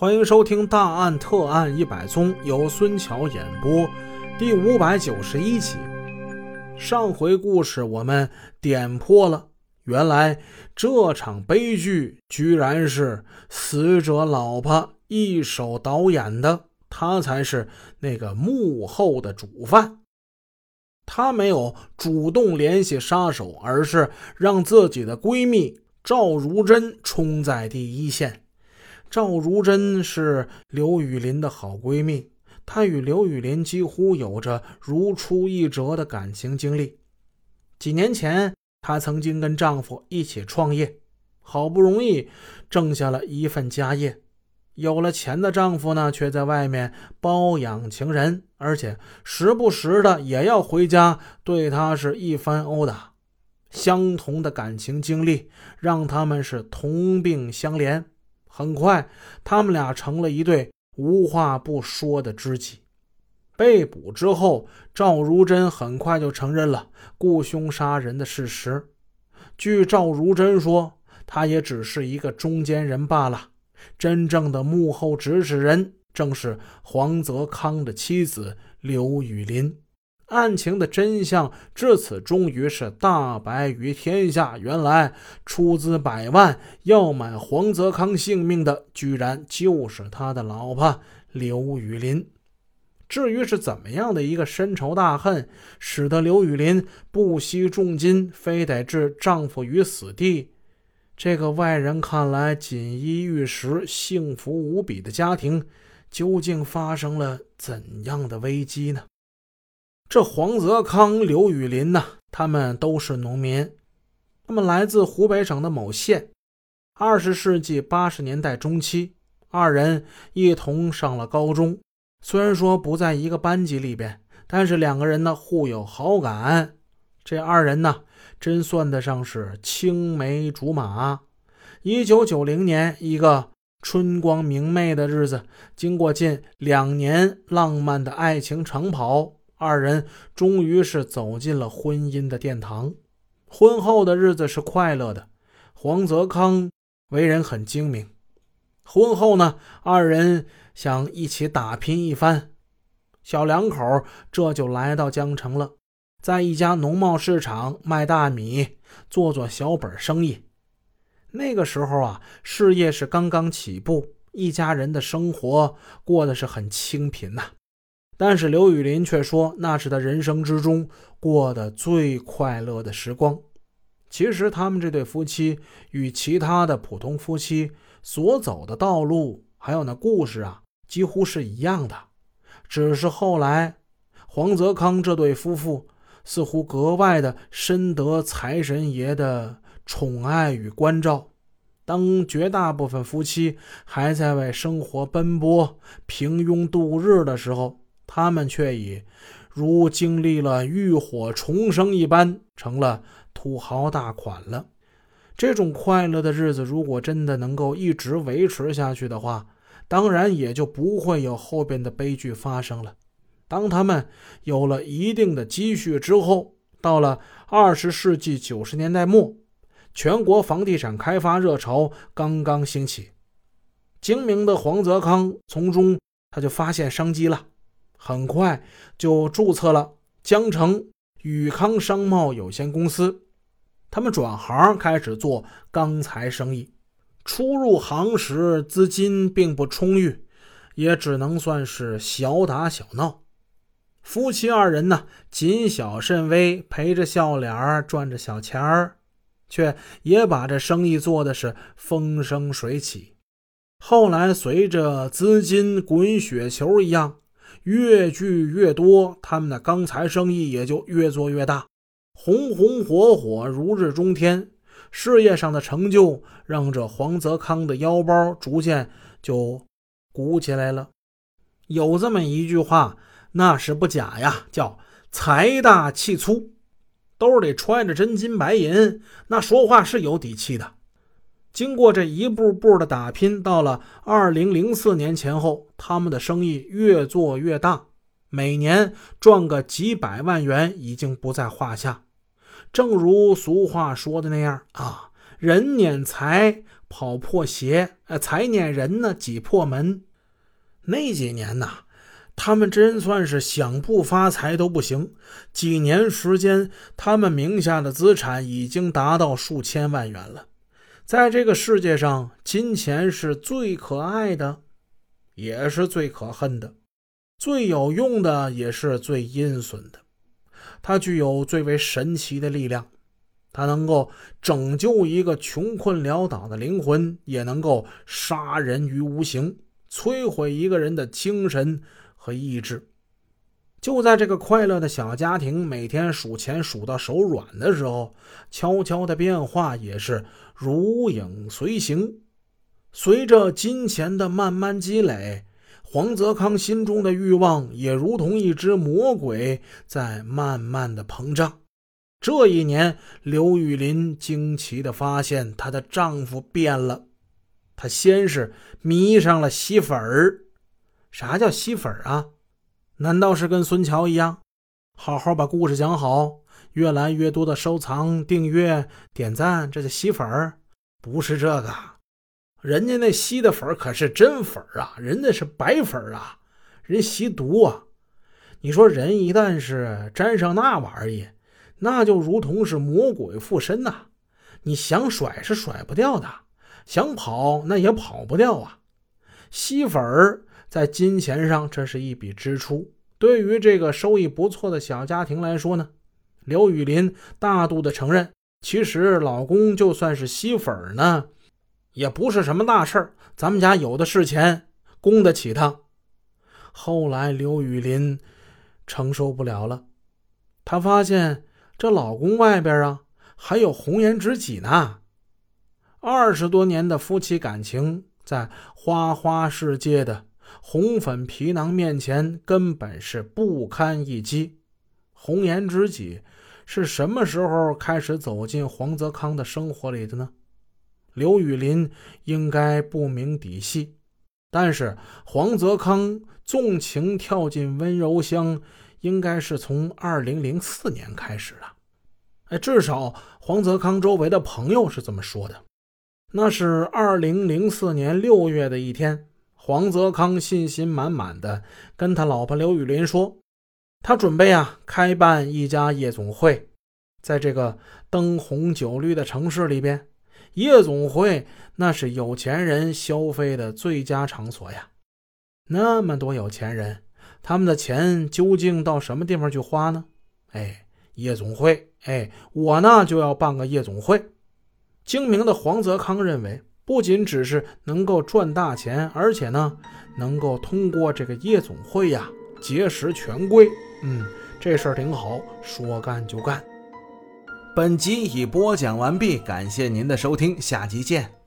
欢迎收听《大案特案一百宗》，由孙桥演播，第五百九十一集。上回故事我们点破了，原来这场悲剧居然是死者老婆一手导演的，她才是那个幕后的主犯。她没有主动联系杀手，而是让自己的闺蜜赵如珍冲在第一线。赵如珍是刘雨林的好闺蜜，她与刘雨林几乎有着如出一辙的感情经历。几年前，她曾经跟丈夫一起创业，好不容易挣下了一份家业。有了钱的丈夫呢，却在外面包养情人，而且时不时的也要回家对她是一番殴打。相同的感情经历让他们是同病相怜。很快，他们俩成了一对无话不说的知己。被捕之后，赵如真很快就承认了雇凶杀人的事实。据赵如真说，他也只是一个中间人罢了，真正的幕后指使人正是黄泽康的妻子刘雨林。案情的真相至此终于是大白于天下。原来出资百万要买黄泽康性命的，居然就是他的老婆刘雨林。至于是怎么样的一个深仇大恨，使得刘雨林不惜重金，非得置丈夫于死地，这个外人看来锦衣玉食、幸福无比的家庭，究竟发生了怎样的危机呢？这黄泽康、刘雨林呢？他们都是农民，他们来自湖北省的某县。二十世纪八十年代中期，二人一同上了高中。虽然说不在一个班级里边，但是两个人呢互有好感。这二人呢，真算得上是青梅竹马。一九九零年，一个春光明媚的日子，经过近两年浪漫的爱情长跑。二人终于是走进了婚姻的殿堂，婚后的日子是快乐的。黄泽康为人很精明，婚后呢，二人想一起打拼一番。小两口这就来到江城了，在一家农贸市场卖大米，做做小本生意。那个时候啊，事业是刚刚起步，一家人的生活过得是很清贫呐。但是刘雨林却说，那是他人生之中过得最快乐的时光。其实他们这对夫妻与其他的普通夫妻所走的道路，还有那故事啊，几乎是一样的。只是后来，黄泽康这对夫妇似乎格外的深得财神爷的宠爱与关照。当绝大部分夫妻还在为生活奔波、平庸度日的时候，他们却已如经历了浴火重生一般，成了土豪大款了。这种快乐的日子，如果真的能够一直维持下去的话，当然也就不会有后边的悲剧发生了。当他们有了一定的积蓄之后，到了二十世纪九十年代末，全国房地产开发热潮刚刚兴起，精明的黄泽康从中他就发现商机了。很快就注册了江城宇康商贸有限公司，他们转行开始做钢材生意。初入行时资金并不充裕，也只能算是小打小闹。夫妻二人呢，谨小慎微，陪着笑脸赚着小钱儿，却也把这生意做的是风生水起。后来随着资金滚雪球一样。越聚越多，他们的钢材生意也就越做越大，红红火火，如日中天。事业上的成就让这黄泽康的腰包逐渐就鼓起来了。有这么一句话，那是不假呀，叫财大气粗，兜里揣着真金白银，那说话是有底气的。经过这一步步的打拼，到了二零零四年前后，他们的生意越做越大，每年赚个几百万元已经不在话下。正如俗话说的那样啊，人撵财，跑破鞋，哎，财撵人呢，挤破门。那几年呐，他们真算是想不发财都不行。几年时间，他们名下的资产已经达到数千万元了。在这个世界上，金钱是最可爱的，也是最可恨的；最有用的，也是最阴损的。它具有最为神奇的力量，它能够拯救一个穷困潦倒的灵魂，也能够杀人于无形。摧毁一个人的精神和意志。就在这个快乐的小家庭每天数钱数到手软的时候，悄悄的变化也是如影随形。随着金钱的慢慢积累，黄泽康心中的欲望也如同一只魔鬼在慢慢的膨胀。这一年，刘玉林惊奇的发现她的丈夫变了。他先是迷上了吸粉儿，啥叫吸粉儿啊？难道是跟孙桥一样，好好把故事讲好，越来越多的收藏、订阅、点赞，这叫吸粉儿？不是这个，人家那吸的粉可是真粉啊，人家是白粉啊，人吸毒啊。你说人一旦是沾上那玩意，那就如同是魔鬼附身呐，你想甩是甩不掉的。想跑那也跑不掉啊！吸粉儿在金钱上这是一笔支出，对于这个收益不错的小家庭来说呢，刘雨林大度的承认，其实老公就算是吸粉呢，也不是什么大事儿，咱们家有的是钱，供得起他。后来刘雨林承受不了了，她发现这老公外边啊还有红颜知己呢。二十多年的夫妻感情，在花花世界的红粉皮囊面前，根本是不堪一击。红颜知己是什么时候开始走进黄泽康的生活里的呢？刘雨林应该不明底细，但是黄泽康纵情跳进温柔乡，应该是从二零零四年开始的。哎，至少黄泽康周围的朋友是这么说的。那是二零零四年六月的一天，黄泽康信心满满的跟他老婆刘雨林说：“他准备啊开办一家夜总会，在这个灯红酒绿的城市里边，夜总会那是有钱人消费的最佳场所呀。那么多有钱人，他们的钱究竟到什么地方去花呢？哎，夜总会。哎，我呢就要办个夜总会。”精明的黄泽康认为，不仅只是能够赚大钱，而且呢，能够通过这个夜总会呀结识权贵。嗯，这事儿挺好，说干就干。本集已播讲完毕，感谢您的收听，下集见。